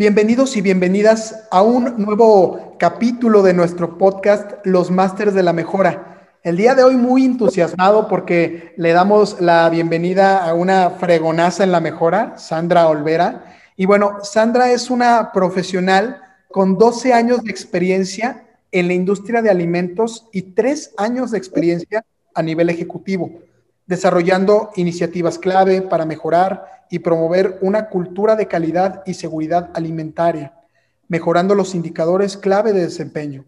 Bienvenidos y bienvenidas a un nuevo capítulo de nuestro podcast Los Masters de la Mejora. El día de hoy muy entusiasmado porque le damos la bienvenida a una fregonaza en la mejora, Sandra Olvera. Y bueno, Sandra es una profesional con 12 años de experiencia en la industria de alimentos y 3 años de experiencia a nivel ejecutivo, desarrollando iniciativas clave para mejorar y promover una cultura de calidad y seguridad alimentaria, mejorando los indicadores clave de desempeño.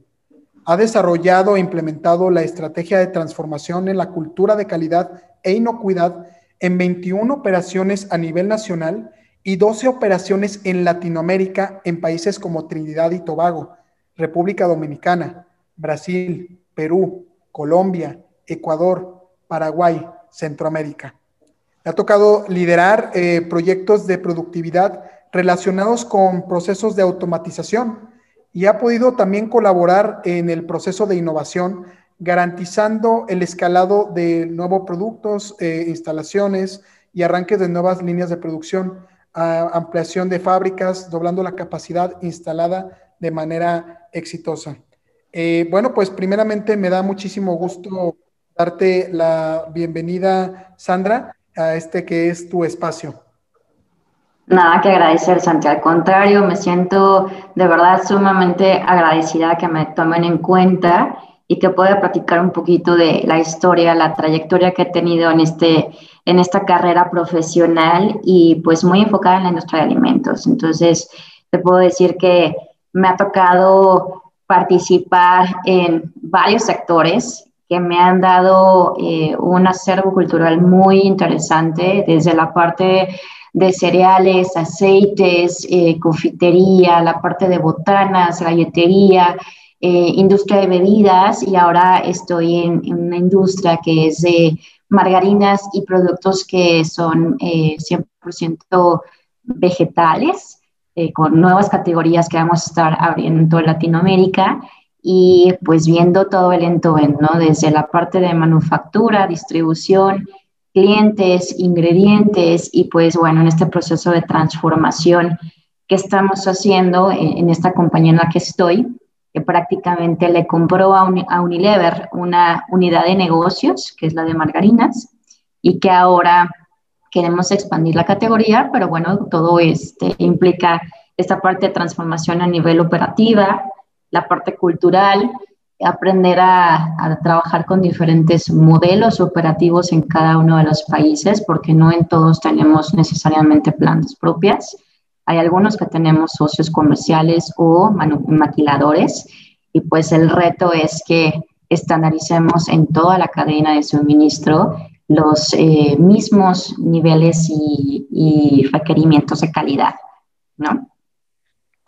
Ha desarrollado e implementado la estrategia de transformación en la cultura de calidad e inocuidad en 21 operaciones a nivel nacional y 12 operaciones en Latinoamérica en países como Trinidad y Tobago, República Dominicana, Brasil, Perú, Colombia, Ecuador, Paraguay, Centroamérica. Me ha tocado liderar eh, proyectos de productividad relacionados con procesos de automatización y ha podido también colaborar en el proceso de innovación, garantizando el escalado de nuevos productos, eh, instalaciones y arranques de nuevas líneas de producción, ampliación de fábricas, doblando la capacidad instalada de manera exitosa. Eh, bueno, pues primeramente me da muchísimo gusto darte la bienvenida, Sandra a este que es tu espacio. Nada que agradecer, Santi. Al contrario, me siento de verdad sumamente agradecida que me tomen en cuenta y que pueda platicar un poquito de la historia, la trayectoria que he tenido en, este, en esta carrera profesional y pues muy enfocada en la industria de alimentos. Entonces, te puedo decir que me ha tocado participar en varios sectores me han dado eh, un acervo cultural muy interesante, desde la parte de cereales, aceites, eh, confitería, la parte de botanas, galletería, eh, industria de bebidas y ahora estoy en, una industria que es de margarinas y productos que son 100% vegetales, con nuevas categorías que vamos a estar abriendo en toda Latinoamérica y pues viendo todo el entorno, ¿no? Desde la parte de manufactura, distribución, clientes, ingredientes y pues bueno, en este proceso de transformación que estamos haciendo en, esta compañía en la que estoy, que prácticamente le compró a, Unilever una unidad de negocios, que es la de margarinas, y que ahora queremos expandir la categoría, pero bueno, todo este implica esta parte de transformación a nivel operativa, la parte cultural, aprender a, trabajar con diferentes modelos operativos en cada uno de los países, porque no en todos tenemos necesariamente plantas propias. Hay algunos que tenemos socios comerciales o maquiladores y pues el reto es que estandaricemos en toda la cadena de suministro los eh, mismos niveles y, y requerimientos de calidad, ¿no?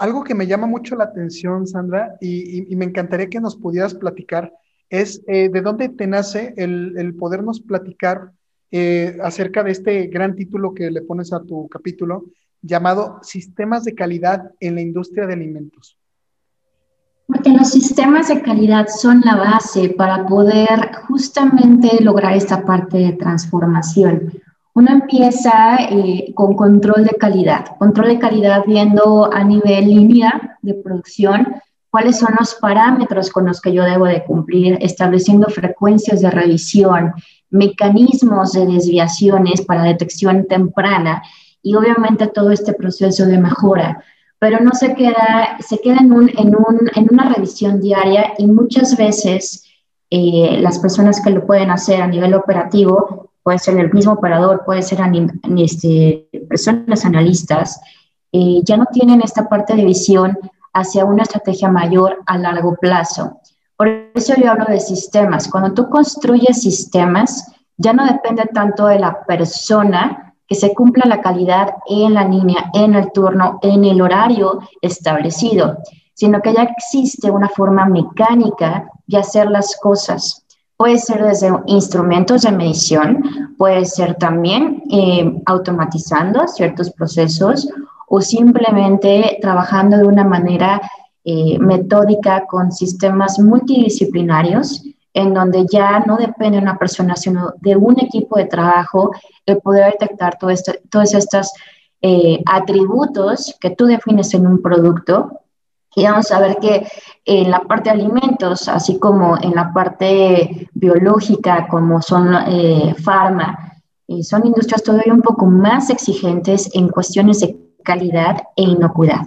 Algo que me llama mucho la atención, Sandra, y, me encantaría que nos pudieras platicar, es eh, de dónde te nace el, podernos platicar eh, acerca de este gran título que le pones a tu capítulo, llamado Sistemas de Calidad en la Industria de Alimentos. Porque los sistemas de calidad son la base para poder justamente lograr esta parte de transformación. Uno empieza eh, con control de calidad, control de calidad viendo a nivel línea de producción cuáles son los parámetros con los que yo debo de cumplir, estableciendo frecuencias de revisión, mecanismos de desviaciones para detección temprana y obviamente todo este proceso de mejora. Pero no se queda, se queda en, un, en, un, en una revisión diaria y muchas veces eh, las personas que lo pueden hacer a nivel operativo puede ser el mismo operador, puede ser este, personas analistas, eh, ya no tienen esta parte de visión hacia una estrategia mayor a largo plazo. Por eso yo hablo de sistemas. Cuando tú construyes sistemas, ya no depende tanto de la persona que se cumpla la calidad en la línea, en el turno, en el horario establecido, sino que ya existe una forma mecánica de hacer las cosas. Puede ser desde instrumentos de medición, puede ser también eh, automatizando ciertos procesos o simplemente trabajando de una manera eh, metódica con sistemas multidisciplinarios en donde ya no depende de una persona, sino de un equipo de trabajo, el poder detectar todos estos eh, atributos que tú defines en un producto. Y vamos a ver que en la parte de alimentos, así como en la parte biológica, como son eh, farma, eh, son industrias todavía un poco más exigentes en cuestiones de calidad e inocuidad.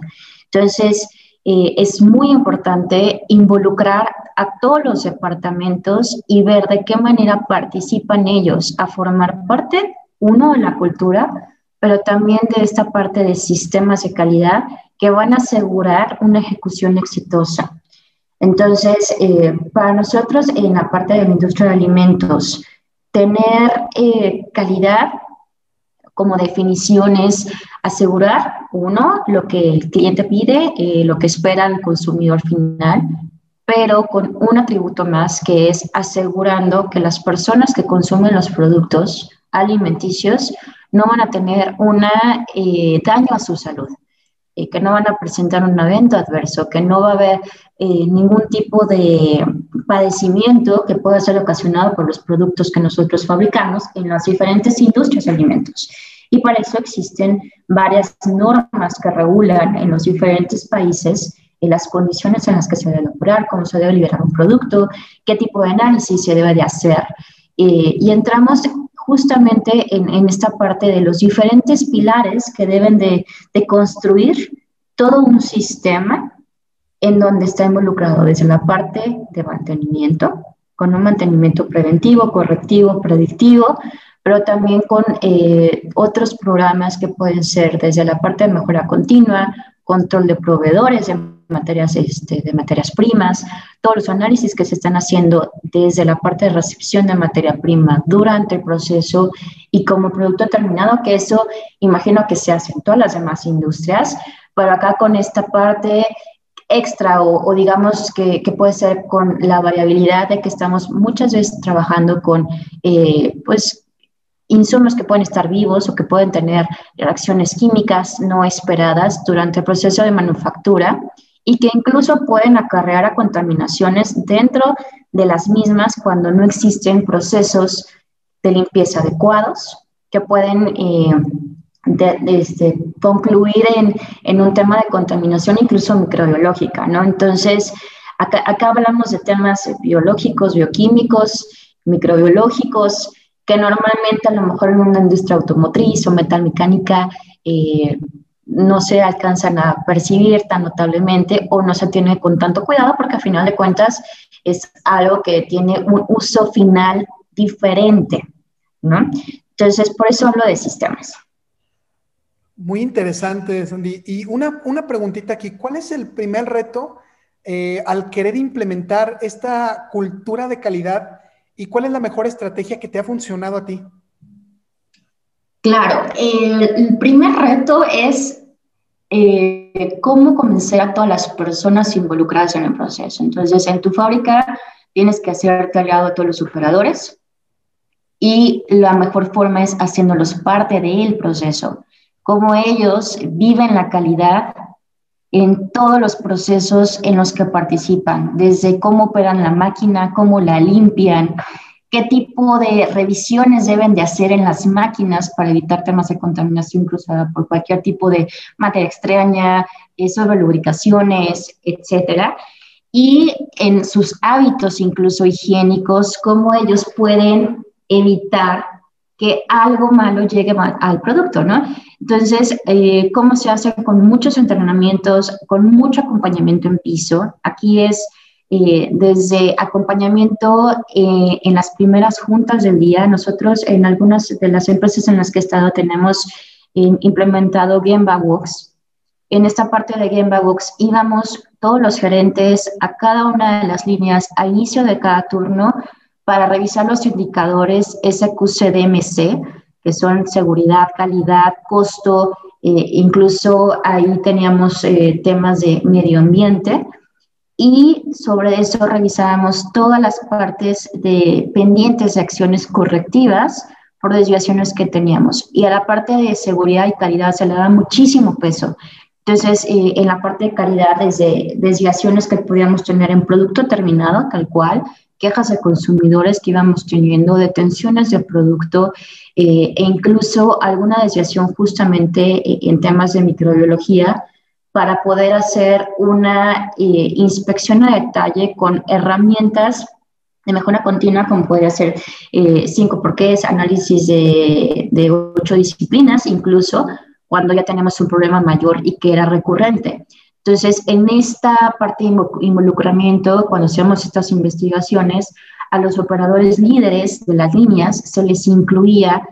Entonces, eh, es muy importante involucrar a todos los departamentos y ver de qué manera participan ellos a formar parte, uno, de la cultura, pero también de esta parte de sistemas de calidad que van a asegurar una ejecución exitosa. Entonces, eh, para nosotros en la parte de la industria de alimentos, tener eh, calidad como definición es asegurar, uno, lo que el cliente pide, eh, lo que espera el consumidor final, pero con un atributo más que es asegurando que las personas que consumen los productos alimenticios no van a tener un eh, daño a su salud, eh, que no van a presentar un evento adverso, que no va a haber ningún tipo de padecimiento que pueda ser ocasionado por los productos que nosotros fabricamos en las diferentes industrias de alimentos. Y para eso existen varias normas que regulan en los diferentes países en las condiciones en las que se debe operar, cómo se debe liberar un producto, qué tipo de análisis se debe de hacer. Eh, y entramos justamente en, esta parte de los diferentes pilares que deben de, de construir todo un sistema en donde está involucrado desde la parte de mantenimiento, con un mantenimiento preventivo, correctivo, predictivo, pero también con eh, otros programas que pueden ser desde la parte de mejora continua, control de proveedores de materias, este, de materias primas, todos los análisis que se están haciendo desde la parte de recepción de materia prima durante el proceso y como producto terminado, que eso imagino que se hace en todas las demás industrias, pero acá con esta parte extra o, digamos que, que, puede ser con la variabilidad de que estamos muchas veces trabajando con eh, pues insumos que pueden estar vivos o que pueden tener reacciones químicas no esperadas durante el proceso de manufactura y que incluso pueden acarrear a contaminaciones dentro de las mismas cuando no existen procesos de limpieza adecuados que pueden eh, este, concluir en, en, un tema de contaminación incluso microbiológica, ¿no? Entonces, acá, acá hablamos de temas biológicos, bioquímicos, microbiológicos, que normalmente a lo mejor en una industria automotriz o metalmecánica eh, no se alcanzan a percibir tan notablemente o no se tiene con tanto cuidado porque a final de cuentas es algo que tiene un uso final diferente, ¿no? Entonces, por eso hablo de sistemas. Muy interesante, Sandy. Y una, una preguntita aquí, ¿cuál es el primer reto eh, al querer implementar esta cultura de calidad ¿Y cuál es la mejor estrategia que te ha funcionado a ti? Claro, el primer reto es eh, cómo convencer a todas las personas involucradas en el proceso. Entonces, en tu fábrica tienes que hacerte aliado a todos los operadores y la mejor forma es haciéndolos parte del proceso. Cómo ellos viven la calidad en todos los procesos en los que participan, desde cómo operan la máquina, cómo la limpian, qué tipo de revisiones deben de hacer en las máquinas para evitar temas de contaminación cruzada por cualquier tipo de materia extraña, eh, sobre lubricaciones, etcétera. Y en sus hábitos incluso higiénicos, cómo ellos pueden evitar que algo malo llegue al producto, ¿no? Entonces, eh, ¿cómo se hace? Con muchos entrenamientos, con mucho acompañamiento en piso. Aquí es eh, desde acompañamiento eh, en las primeras juntas del día. Nosotros en algunas de las empresas en las que he estado tenemos implementado Gemba Walks. En esta parte de Gemba Walks íbamos todos los gerentes a cada una de las líneas a inicio de cada turno para revisar los indicadores SQCDMC, que son seguridad, calidad, costo, eh, incluso ahí teníamos eh, temas de medio ambiente y sobre eso revisábamos todas las partes de pendientes de acciones correctivas por desviaciones que teníamos. Y a la parte de seguridad y calidad se le da muchísimo peso. Entonces, eh, en la parte de calidad, desde desviaciones que podíamos tener en producto terminado, tal cual, quejas de consumidores que íbamos teniendo, detenciones de producto eh, e incluso alguna desviación justamente eh, en temas de microbiología para poder hacer una inspección a detalle con herramientas de mejora continua, como podría ser cinco porqués, análisis de, de ocho disciplinas, incluso cuando ya tenemos un problema mayor y que era recurrente. Entonces, en esta parte de involucramiento, cuando hacemos estas investigaciones, a los operadores líderes de las líneas se les incluía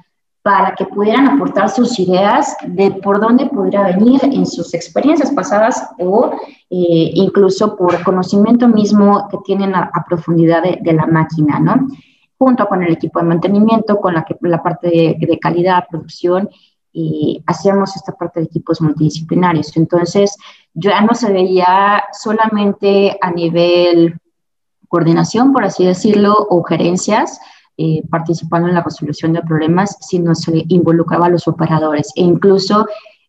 para que pudieran aportar sus ideas de por dónde podría venir en sus experiencias pasadas o eh, incluso por conocimiento mismo que tienen a, profundidad de, la máquina, ¿no? Junto con el equipo de mantenimiento, con la, parte de, de calidad, producción hacíamos esta parte de equipos multidisciplinarios. Entonces, ya no se veía solamente a nivel coordinación, por así decirlo, o gerencias, eh, participando en la resolución de problemas, sino se involucraba a los operadores. E incluso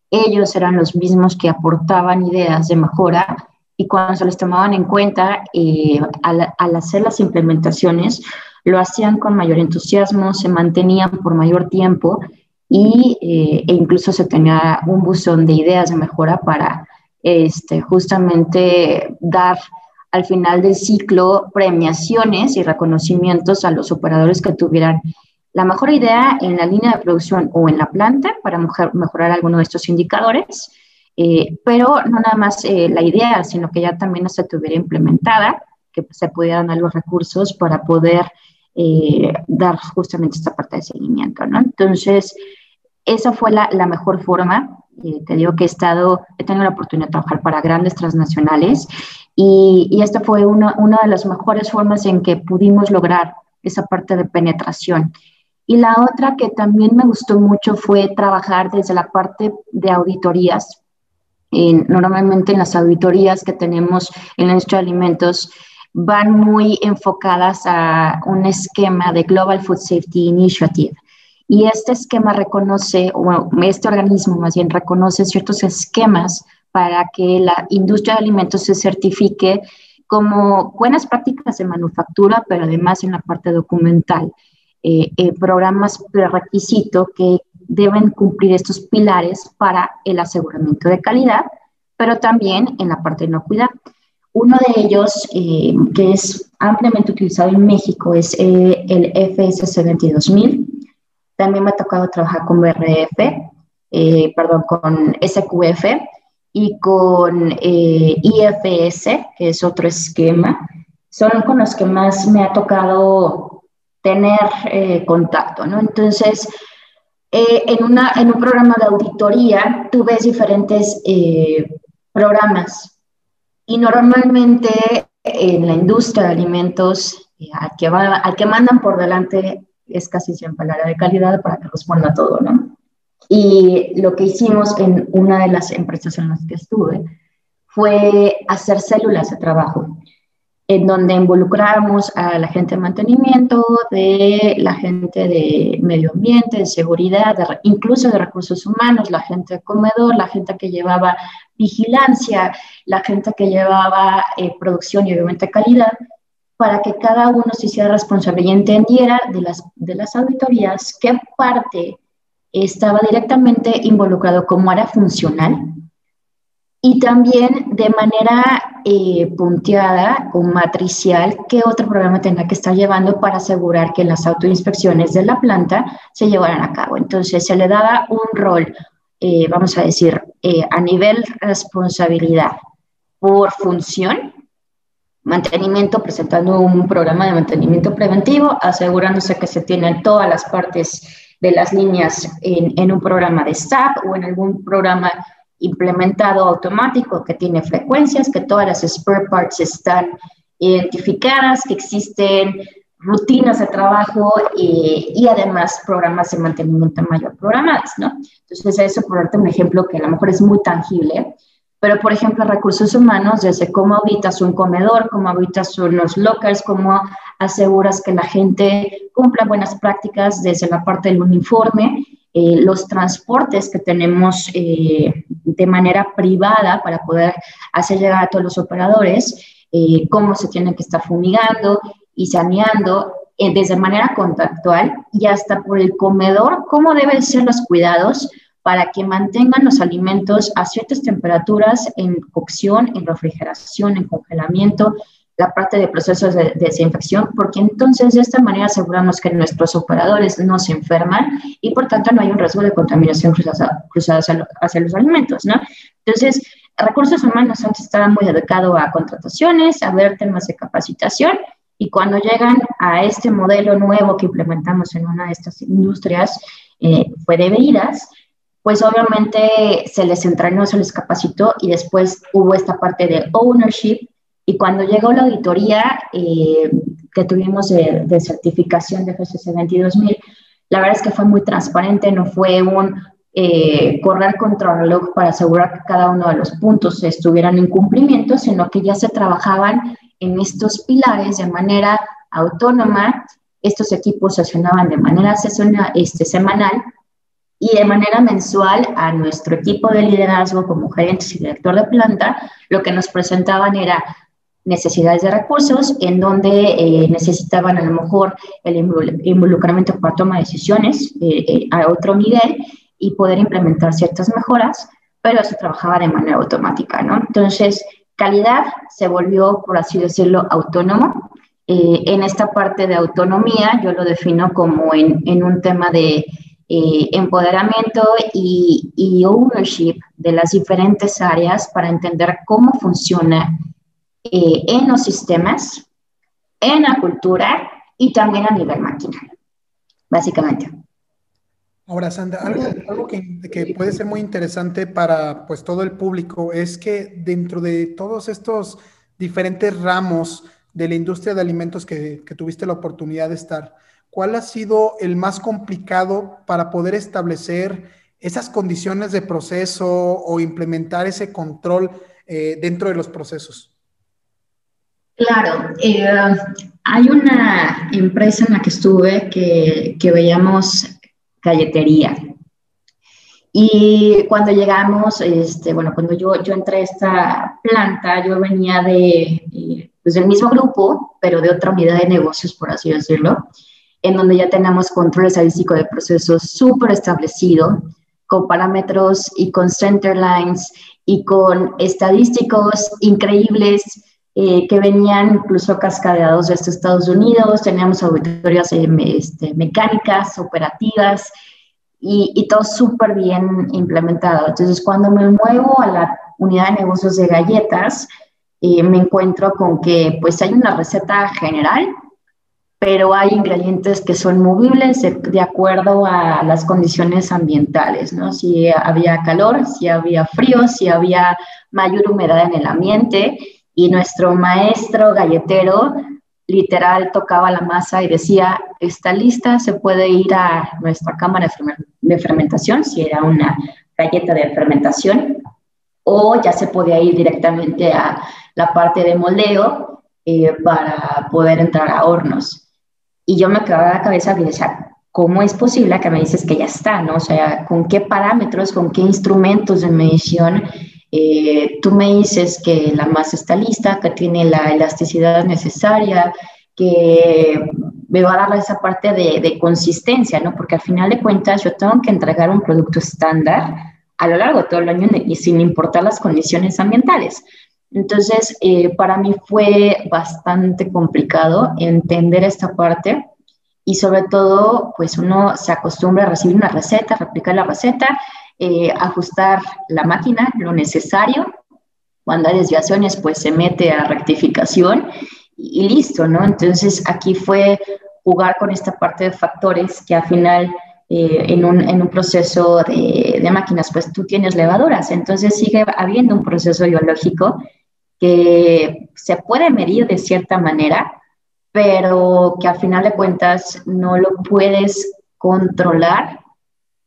ellos eran los mismos que aportaban ideas de mejora y cuando se les tomaban en cuenta eh, al, hacer las implementaciones, lo hacían con mayor entusiasmo, se mantenían por mayor tiempo y, eh, e incluso se tenía un buzón de ideas de mejora para este, justamente dar al final del ciclo premiaciones y reconocimientos a los operadores que tuvieran la mejor idea en la línea de producción o en la planta para mejorar alguno de estos indicadores, eh, pero no nada más eh, la idea, sino que ya también se tuviera implementada, que se pudieran dar los recursos para poder eh, dar justamente esta parte de seguimiento. Entonces, esa fue la mejor forma. Eh, te digo que he estado, he tenido la oportunidad de trabajar para grandes transnacionales y, y esta fue una, una de las mejores formas en que pudimos lograr esa parte de penetración. Y la otra que también me gustó mucho fue trabajar desde la parte de auditorías. normalmente en las auditorías que tenemos en la industria de alimentos, van muy enfocadas a un esquema de Global Food Safety Initiative. Y este esquema reconoce, o este organismo más bien reconoce ciertos esquemas para que la industria de alimentos se certifique como buenas prácticas de manufactura, pero además en la parte documental. Eh, eh, programas prerequisito que deben cumplir estos pilares para el aseguramiento de calidad, pero también en la parte de inocuidad. Uno de ellos, eh, que es ampliamente utilizado en México, es eh, el FSC 22000. También me ha tocado trabajar con BRF, eh, perdón, con SQF y con IFS, que es otro esquema. Son con los que más me ha tocado tener contacto, ¿no? Entonces, en, una, en un programa de auditoría, tú ves diferentes programas y normalmente en la industria de alimentos, eh, al, que al que mandan por delante es casi siempre el área de calidad para que responda todo, ¿no? Y lo que hicimos en una de las empresas en las que estuve fue hacer células de trabajo en donde involucramos a la gente de mantenimiento, de la gente de medio ambiente, de seguridad, incluso de recursos humanos, la gente de comedor, la gente que llevaba vigilancia, la gente que llevaba eh, producción y obviamente calidad, para que cada uno se hiciera responsable y entendiera de las, de las auditorías qué parte estaba directamente involucrado como área funcional y también de manera eh, punteada o matricial qué otro programa tendrá que estar llevando para asegurar que las autoinspecciones de la planta se llevaran a cabo. Entonces se le daba un rol, eh, vamos a decir, eh, a nivel responsabilidad por función, mantenimiento, presentando un programa de mantenimiento preventivo, asegurándose que se tienen todas las partes de las líneas en, en un programa de SAP o en algún programa implementado automático que tiene frecuencias, que todas las spare parts están identificadas, que existen rutinas de trabajo y además programas de mantenimiento mayor programados, ¿no? Entonces, eso por darte un ejemplo que a lo mejor es muy tangible, pero por ejemplo, recursos humanos, desde cómo auditas un comedor, cómo auditas unos lockers, cómo aseguras que la gente cumpla buenas prácticas desde la parte del uniforme, eh, los transportes que tenemos eh, de manera privada para poder hacer llegar a todos los operadores, eh, cómo se tienen que estar fumigando y saneando desde manera contactual y hasta por el comedor, cómo deben ser los cuidados para que mantengan los alimentos a ciertas temperaturas en cocción, en refrigeración, en congelamiento, la parte de procesos de, desinfección, porque entonces de esta manera aseguramos que nuestros operadores no se enferman y por tanto no hay un riesgo de contaminación cruzada, hacia, los alimentos, ¿no? Entonces, recursos humanos antes estaban muy dedicados a contrataciones, a ver temas de capacitación y cuando llegan a este modelo nuevo que implementamos en una de estas industrias, eh, fue de bebidas, pues obviamente se les entrenó, se les capacitó y después hubo esta parte de ownership y cuando llegó la auditoría eh, que tuvimos de, certificación de GCC 22000, la verdad es que fue muy transparente, no fue un eh, correr contra el reloj para asegurar que cada uno de los puntos estuvieran en cumplimiento, sino que ya se trabajaban en estos pilares de manera autónoma. Estos equipos sesionaban de manera este, semanal y de manera mensual a nuestro equipo de liderazgo como gerentes y director de planta, lo que nos presentaban era necesidades de recursos, en donde eh, necesitaban a lo mejor el involucramiento para toma de decisiones eh, eh, a otro nivel y poder implementar ciertas mejoras, pero eso trabajaba de manera automática, ¿no? Entonces, calidad se volvió, por así decirlo, autónomo. en esta parte de autonomía, yo lo defino como en, en un tema de empoderamiento y, ownership de las diferentes áreas para entender cómo funciona eh, en los sistemas, en la cultura y también a nivel máquina, básicamente. Ahora, Sandra, algo, que, puede ser muy interesante para pues, todo el público es que dentro de todos estos diferentes ramos de la industria de alimentos que tuviste la oportunidad de estar, ¿cuál ha sido el más complicado para poder establecer esas condiciones de proceso o implementar ese control eh, dentro de los procesos? Claro, eh, hay una empresa en la que estuve que, que veíamos galletería. Y cuando llegamos, este, bueno, cuando yo, yo entré a esta planta, yo venía de, eh, pues del mismo grupo, pero de otra unidad de negocios, por así decirlo, en donde ya tenemos control estadístico de procesos súper establecido, con parámetros y con center lines y con estadísticos increíbles eh, que venían incluso cascadeados desde Estados Unidos, teníamos auditorías eh, este, mecánicas, operativas y, y todo súper bien implementado. Entonces, cuando me muevo a la unidad de negocios de galletas, eh, me encuentro con que pues hay una receta general, pero hay ingredientes que son movibles de, de, acuerdo a las condiciones ambientales, ¿no? Si había calor, si había frío, si había mayor humedad en el ambiente y nuestro maestro galletero literal tocaba la masa y decía, está lista, se puede ir a nuestra cámara de fermentación, si era una galleta de fermentación, o ya se podía ir directamente a la parte de moldeo eh, para poder entrar a hornos. Y yo me quedaba la cabeza y decía, ¿cómo es posible que me dices que ya está? ¿no? O sea, ¿con qué parámetros, con qué instrumentos de medición eh, tú me dices que la masa está lista, que tiene la elasticidad necesaria, que me va a dar esa parte de, consistencia, ¿no? Porque al final de cuentas yo tengo que entregar un producto estándar a lo largo de todo el año y sin importar las condiciones ambientales. Entonces, eh, para mí fue bastante complicado entender esta parte y sobre todo, pues uno se acostumbra a recibir una receta, replicar la receta eh, ajustar la máquina, lo necesario. Cuando hay desviaciones, pues se mete a rectificación y, listo, ¿no? Entonces aquí fue jugar con esta parte de factores que al final eh, en, un, en, un, proceso de, máquinas, pues tú tienes levaduras, entonces sigue habiendo un proceso biológico que se puede medir de cierta manera, pero que al final de cuentas no lo puedes controlar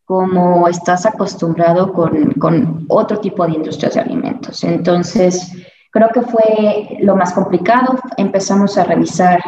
como estás acostumbrado con, con otro tipo de industrias de alimentos. Entonces, creo que fue lo más complicado. Empezamos a revisar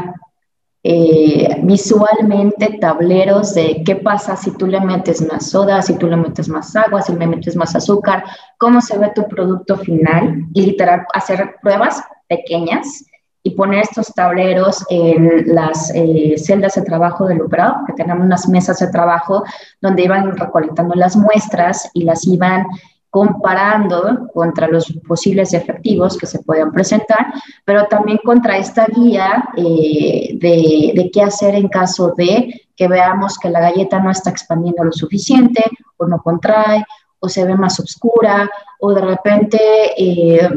eh, visualmente tableros de qué pasa si tú le metes más soda, si tú le metes más agua, si le metes más azúcar, cómo se ve tu producto final y literal hacer pruebas pequeñas y poner estos tableros en las eh, celdas de trabajo del operado, que tenemos unas mesas de trabajo donde iban recolectando las muestras y las iban comparando contra los posibles efectivos que se puedan presentar, pero también contra esta guía eh, de, qué hacer en caso de que veamos que la galleta no está expandiendo lo suficiente o no contrae o se ve más oscura o de repente eh,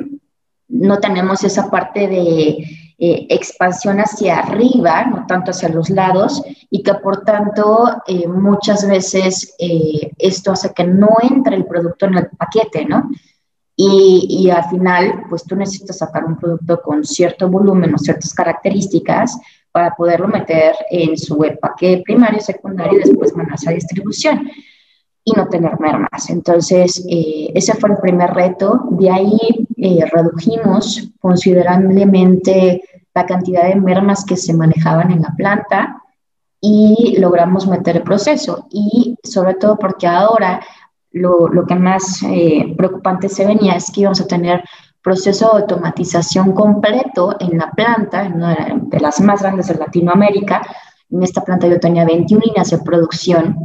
no tenemos esa parte de eh, expansión hacia arriba, no tanto hacia los lados, y que por tanto eh, muchas veces eh, esto hace que no entre el producto en el paquete, ¿no? Y, y, al final, pues tú necesitas sacar un producto con cierto volumen o ciertas características para poderlo meter en su empaque primario, secundario y después mandarse a distribución y no tener mermas. Entonces, ese fue el primer reto. De ahí eh, redujimos considerablemente la cantidad de mermas que se manejaban en la planta y logramos meter el proceso. Y sobre todo porque ahora lo, que más eh, preocupante se venía es que íbamos a tener proceso de automatización completo en la planta, en una de las más grandes de Latinoamérica. En esta planta yo tenía 21 líneas de producción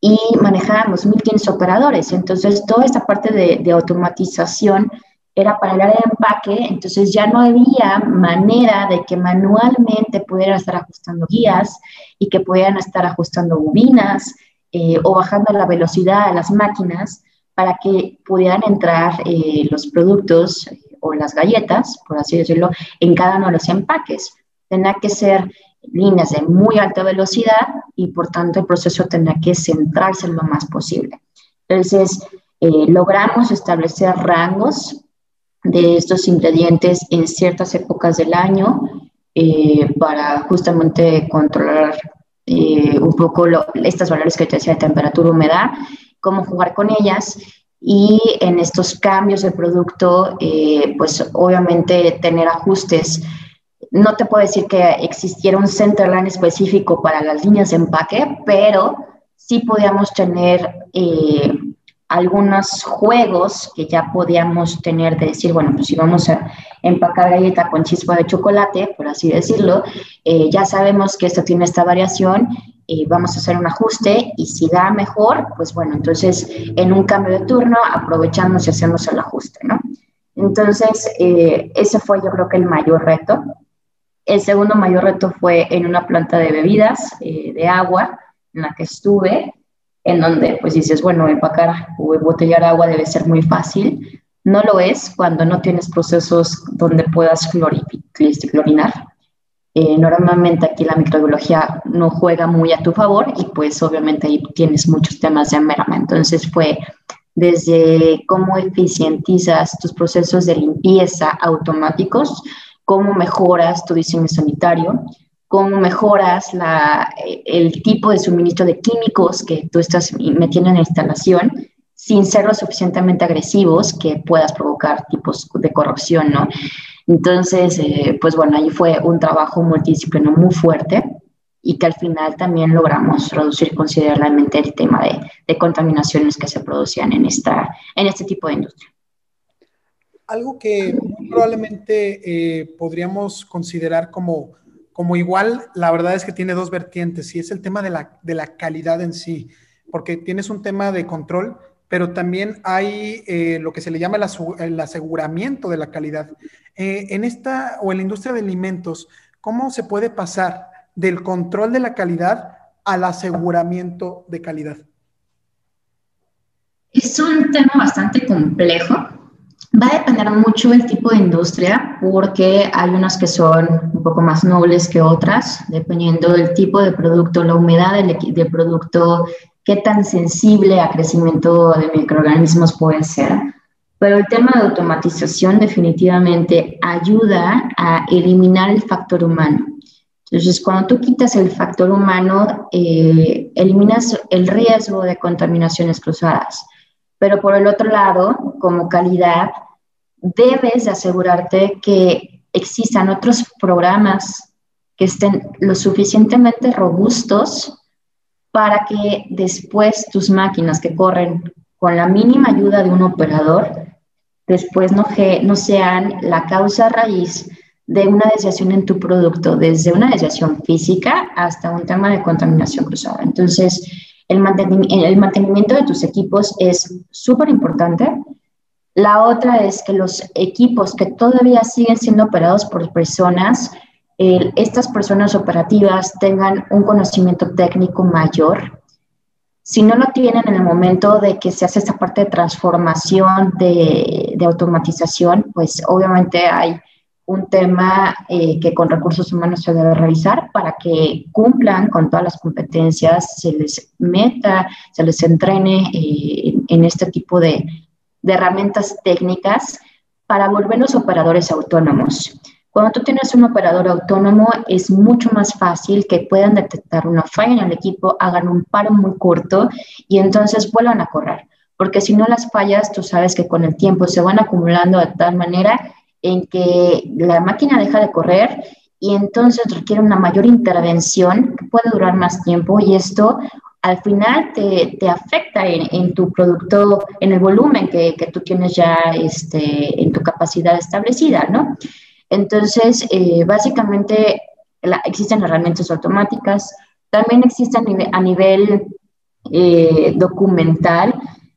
y manejábamos 1.500 operadores. Entonces, toda esta parte de, automatización era para el área de empaque, entonces ya no había manera de que manualmente pudieran estar ajustando guías y que pudieran estar ajustando bobinas eh, o bajando la velocidad de las máquinas para que pudieran entrar eh, los productos eh, o las galletas, por así decirlo, en cada uno de los empaques. Tenía que ser líneas de muy alta velocidad y por tanto el proceso tendrá que centrarse en lo más posible. Entonces, logramos establecer rangos de estos ingredientes en ciertas épocas del año eh, para justamente controlar eh, un poco lo, estas valores que te decía de temperatura, humedad, cómo jugar con ellas. Y en estos cambios de producto, pues obviamente tener ajustes. No te puedo decir que existiera un centerline específico para las líneas de empaque, pero sí podíamos tener eh, algunos juegos que ya podíamos tener de decir, bueno, pues si vamos a empacar galleta con chispa de chocolate, por así decirlo, eh, ya sabemos que esto tiene esta variación y vamos a hacer un ajuste y si da mejor, pues bueno, entonces en un cambio de turno aprovechamos y hacemos el ajuste, ¿no? Entonces, eh, ese fue yo creo que el mayor reto, el segundo mayor reto fue en una planta de bebidas, eh, de agua, en la que estuve, en donde pues dices, bueno, empacar o embotellar agua debe ser muy fácil. No lo es cuando no tienes procesos donde puedas este, clorinar. Eh, normalmente aquí la microbiología no juega muy a tu favor y pues obviamente ahí tienes muchos temas de merma. Entonces fue desde cómo eficientizas tus procesos de limpieza automáticos, cómo mejoras tu diseño sanitario, cómo mejoras la, el tipo de suministro de químicos que tú estás metiendo en la instalación sin ser lo suficientemente agresivos que puedas provocar tipos de corrupción, ¿no? Entonces, eh, pues bueno, ahí fue un trabajo multidisciplinario muy fuerte y que al final también logramos reducir considerablemente el tema de, de contaminaciones que se producían en, esta, en este tipo de industria. Algo que probablemente eh, podríamos considerar como, como igual, la verdad es que tiene dos vertientes y es el tema de la, de la calidad en sí, porque tienes un tema de control, pero también hay eh, lo que se le llama el, aseguramiento de la calidad. Eh, en esta o en la industria de alimentos, ¿cómo se puede pasar del control de la calidad al aseguramiento de calidad? Es un tema bastante complejo Va a depender mucho del tipo de industria porque hay unas que son un poco más nobles que otras, dependiendo del tipo de producto, la humedad del, del producto, qué tan sensible a crecimiento de microorganismos puede ser. Pero el tema de automatización definitivamente ayuda a eliminar el factor humano. Entonces, cuando tú quitas el factor humano, eh, eliminas el riesgo de contaminaciones cruzadas. Pero por el otro lado, como calidad, debes asegurarte que existan otros programas que estén lo suficientemente robustos para que después tus máquinas que corren con la mínima ayuda de un operador, después no, no sean la causa raíz de una desviación en tu producto, desde una desviación física hasta un tema de contaminación cruzada. Entonces, el mantenimiento de tus equipos es súper importante. La otra es que los equipos que todavía siguen siendo operados por personas, estas personas operativas tengan un conocimiento técnico mayor. Si no lo tienen en el momento de que se hace esta parte de transformación, de, de automatización, pues obviamente hay un tema eh, que con recursos humanos se debe revisar para que cumplan con todas las competencias, se les meta, se les entrene eh, en este tipo de, de herramientas técnicas para volverlos operadores autónomos. Cuando tú tienes un operador autónomo, es mucho más fácil que puedan detectar una falla en el equipo, hagan un paro muy corto y entonces vuelvan a correr. Porque si no las fallas, tú sabes que con el tiempo se van acumulando de tal manera en que la máquina deja de correr y entonces requiere una mayor intervención que puede durar más tiempo y esto al final te, te afecta en, tu producto, en el volumen que, que, tú tienes ya este, en tu capacidad establecida, ¿no? Entonces, eh, básicamente existen herramientas automáticas, también existen a nivel, eh, documental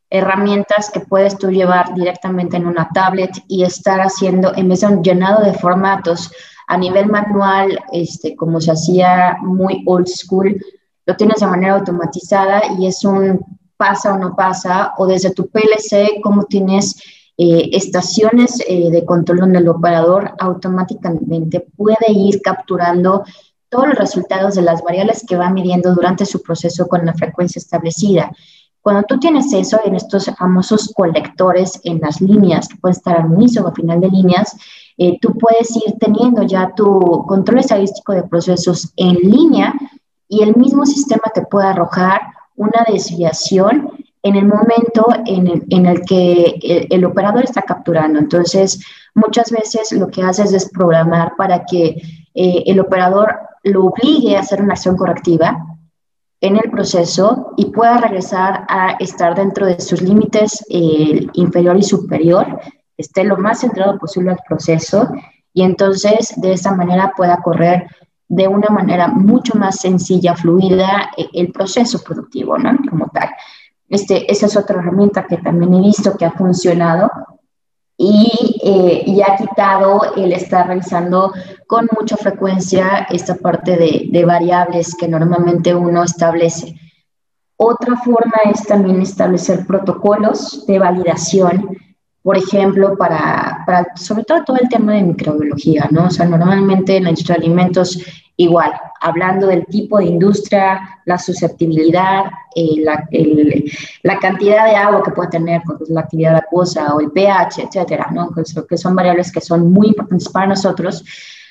herramientas que puedes tú llevar directamente en una tablet y estar haciendo, en vez de un llenado de formatos a nivel manual, este, como se hacía muy old school, lo tienes de manera automatizada y es un pasa o no pasa, o desde tu PLC, como tienes eh, estaciones eh, de control donde el operador automáticamente puede ir capturando todos los resultados de las variables que va midiendo durante su proceso con la frecuencia establecida. Cuando tú tienes eso en estos famosos colectores en las líneas, que pueden estar al inicio o al final de líneas, eh, tú puedes ir teniendo ya tu control estadístico de procesos en línea y el mismo sistema te puede arrojar una desviación en el momento en el, en el que el, operador está capturando. Entonces, muchas veces lo que haces es programar para que eh, el operador lo obligue a hacer una acción correctiva en el proceso y pueda regresar a estar dentro de sus límites eh, inferior y superior, esté lo más centrado posible al proceso y entonces de esta manera pueda correr de una manera mucho más sencilla, fluida, eh, el proceso productivo, ¿no? Como tal. Este, esa es otra herramienta que también he visto que ha funcionado y, eh, ha quitado el estar realizando con mucha frecuencia esta parte de, variables que normalmente uno establece. Otra forma es también establecer protocolos de validación, por ejemplo, para, para sobre todo todo el tema de microbiología, ¿no? O sea, normalmente en la industria de alimentos igual, hablando del tipo de industria, la susceptibilidad, eh, la, la, cantidad de agua que puede tener, la actividad acuosa o el pH, etcétera, ¿no? que son variables que son muy importantes para nosotros.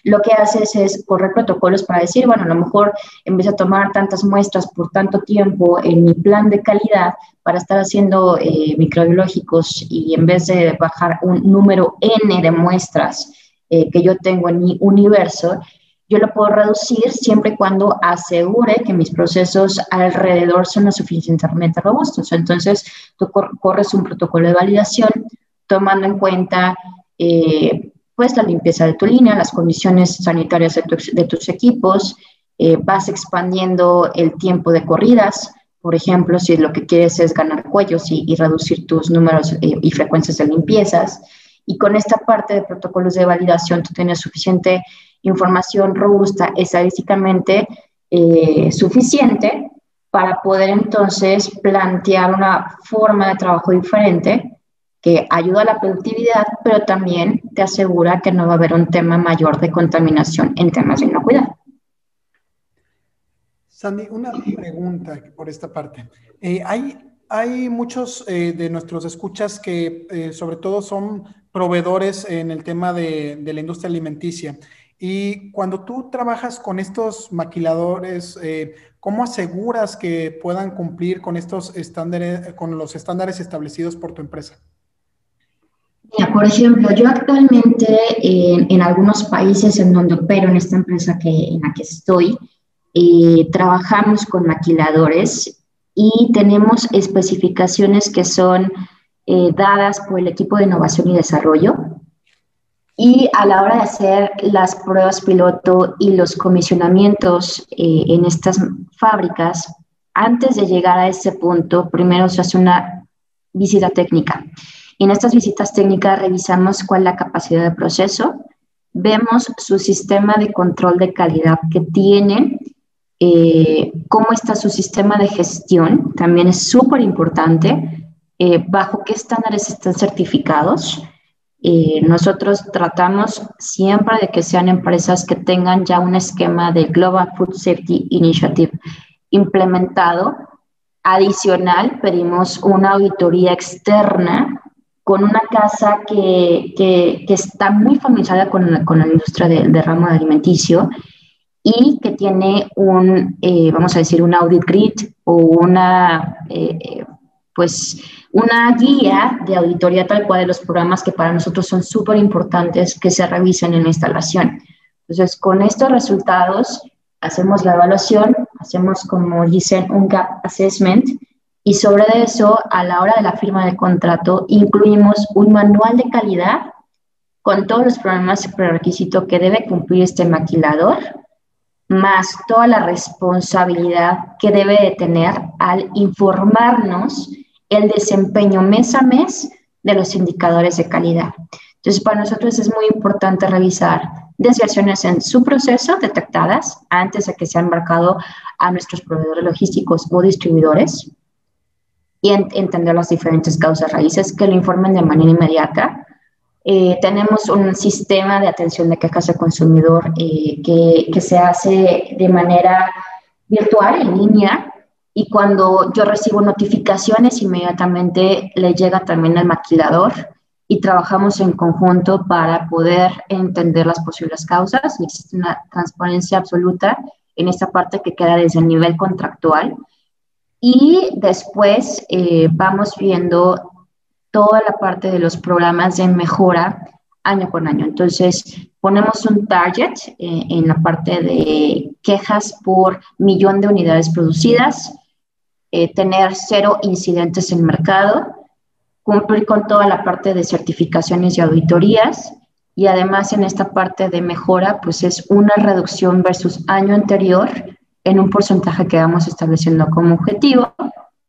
Lo que haces es correr protocolos para decir, bueno, a lo mejor en vez de tomar tantas muestras por tanto tiempo en mi plan de calidad para estar haciendo eh, microbiológicos y en vez de bajar un número N de muestras eh, que yo tengo en mi universo, yo lo puedo reducir siempre y cuando asegure que mis procesos alrededor son lo suficientemente robustos. Entonces, tú corres un protocolo de validación tomando en cuenta eh, pues la limpieza de tu línea, las condiciones sanitarias de, tus equipos, eh, vas expandiendo el tiempo de corridas, por ejemplo, si lo que quieres es ganar cuellos y, reducir tus números eh, y frecuencias de limpiezas. Y con esta parte de protocolos de validación, tú tienes suficiente información robusta, estadísticamente eh, suficiente para poder entonces plantear una forma de trabajo diferente que ayuda a la productividad, pero también te asegura que no va a haber un tema mayor de contaminación en temas de inocuidad. Sandy, una pregunta por esta parte. Eh, hay, hay muchos eh, de nuestros escuchas que sobre todo son proveedores en el tema de, de la industria alimenticia Y cuando tú trabajas con estos maquiladores, eh, ¿cómo aseguras que puedan cumplir con estos estándares, con los estándares establecidos por tu empresa? por ejemplo, yo actualmente en, algunos países en donde opero en esta empresa que, en la que estoy, eh, trabajamos con maquiladores y tenemos especificaciones que son eh, dadas por el equipo de innovación y desarrollo. Y a la hora de hacer las pruebas piloto y los comisionamientos eh, en estas fábricas, antes de llegar a ese punto, primero se hace una visita técnica en estas visitas técnicas revisamos cuál es la capacidad de proceso, vemos su sistema de control de calidad que tienen, eh, cómo está su sistema de gestión, también es súper importante, eh, bajo qué estándares están certificados. Eh, nosotros tratamos siempre de que sean empresas que tengan ya un esquema de Global Food Safety Initiative implementado. Adicional, pedimos una auditoría externa con una casa que, que, está muy familiarizada con, con la industria del de ramo alimenticio y que tiene un, eh, vamos a decir, un audit grid o una, eh, pues, una guía de auditoría tal cual de los programas que para nosotros son súper importantes que se revisen en la instalación. Entonces, con estos resultados, hacemos la evaluación, hacemos, como dicen, un gap assessment y sobre eso, a la hora de la firma del contrato, incluimos un manual de calidad con todos los programas y prerequisitos que debe cumplir este maquilador, más toda la responsabilidad que debe de tener al informarnos el desempeño mes a mes de los indicadores de calidad. Entonces, para nosotros es muy importante revisar desviaciones en su proceso detectadas antes de que sean embarcado a nuestros proveedores logísticos o distribuidores y entender las diferentes causas raíces que lo informen de manera inmediata. Eh, tenemos un sistema de atención de quejas de consumidor eh, que, que, se hace de manera virtual, en línea, y cuando yo recibo notificaciones, inmediatamente le llega también al maquilador y trabajamos en conjunto para poder entender las posibles causas. Existe una transparencia absoluta en esta parte que queda desde el nivel contractual. Y después eh, vamos viendo toda la parte de los programas de mejora año con año. Entonces, ponemos un target eh, en la parte de quejas por millón de unidades producidas, eh, tener cero incidentes en mercado, cumplir con toda la parte de certificaciones y auditorías y además en esta parte de mejora, pues es una reducción versus año anterior en un porcentaje que vamos estableciendo como objetivo,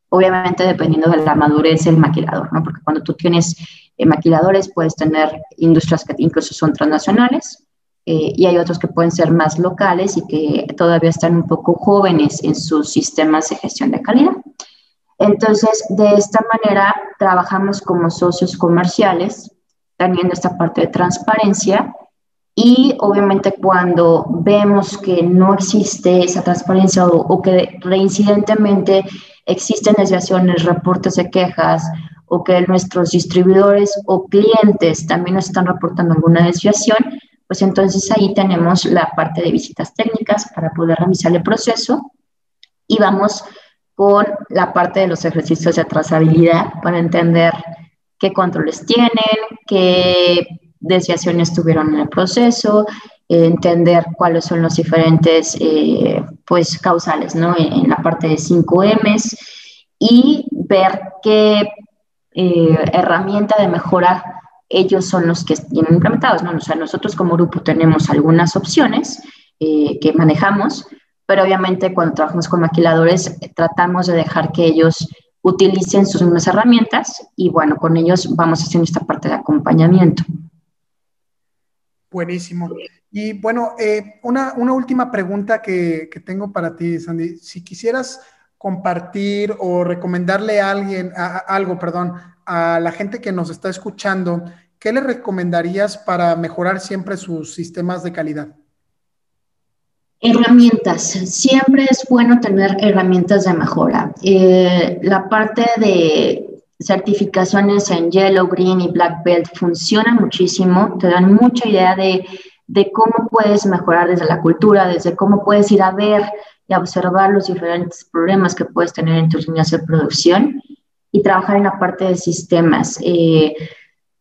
obviamente dependiendo de la madurez del maquilador, ¿no? Porque cuando tú tienes eh, maquiladores puedes tener industrias que incluso son transnacionales eh, y hay otros que pueden ser más locales y que todavía están un poco jóvenes en sus sistemas de gestión de calidad. Entonces, de esta manera trabajamos como socios comerciales, teniendo esta parte de transparencia y obviamente cuando vemos que no existe esa transparencia o, que reincidentemente existen desviaciones, reportes de quejas o que nuestros distribuidores o clientes también nos están reportando alguna desviación, pues entonces ahí tenemos la parte de visitas técnicas para poder revisar el proceso y vamos con la parte de los ejercicios de trazabilidad para entender qué controles tienen, qué desviaciones tuvieron en el proceso, entender cuáles son los diferentes eh, pues, causales ¿no? en, la parte de 5Ms y ver qué eh, herramienta de mejora ellos son los que tienen implementados. ¿no? O sea, nosotros como grupo tenemos algunas opciones eh, que manejamos, pero obviamente cuando trabajamos con maquiladores tratamos de dejar que ellos utilicen sus mismas herramientas y bueno, con ellos vamos haciendo esta parte de acompañamiento. Buenísimo. Y bueno, eh, una, última pregunta que, tengo para ti, Sandy. Si quisieras compartir o recomendarle a alguien, algo, perdón, a la gente que nos está escuchando, ¿qué le recomendarías para mejorar siempre sus sistemas de calidad? Herramientas. Siempre es bueno tener herramientas de mejora. Eh, la parte de certificaciones en Yellow, Green y Black Belt funcionan muchísimo, te dan mucha idea de, de cómo puedes mejorar desde la cultura, desde cómo puedes ir a ver y observar los diferentes problemas que puedes tener en tus líneas de producción y trabajar en la parte de sistemas. Eh,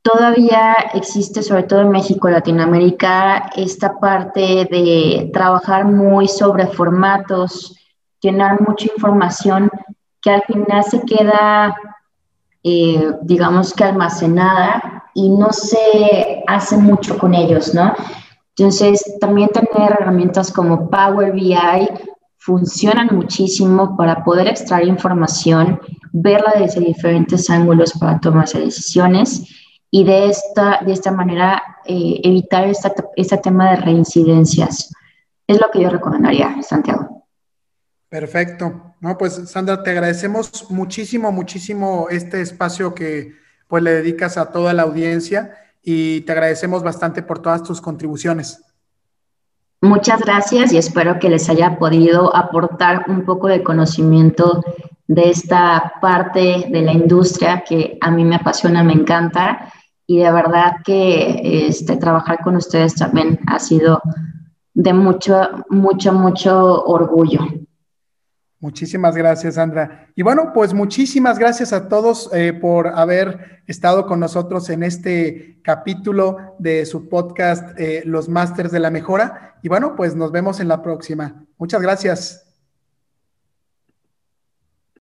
todavía existe, sobre todo en México, Latinoamérica, esta parte de trabajar muy sobre formatos, llenar mucha información que al final se queda, eh, digamos que almacenada y no se hace mucho con ellos, ¿no? Entonces, también tener herramientas como Power BI funcionan muchísimo para poder extraer información, verla desde diferentes ángulos para tomar decisiones y de esta, de esta manera eh, evitar este tema de reincidencias. Es lo que yo recomendaría, Santiago. Perfecto. No, pues Sandra, te agradecemos muchísimo, muchísimo este espacio que pues le dedicas a toda la audiencia y te agradecemos bastante por todas tus contribuciones. Muchas gracias y espero que les haya podido aportar un poco de conocimiento de esta parte de la industria que a mí me apasiona, me encanta y de verdad que este, trabajar con ustedes también ha sido de mucho, mucho, mucho orgullo. Muchísimas gracias, Sandra. Y bueno, pues muchísimas gracias a todos eh, por haber estado con nosotros en este capítulo de su podcast, eh, Los Masters de la Mejora. Y bueno, pues nos vemos en la próxima. Muchas gracias.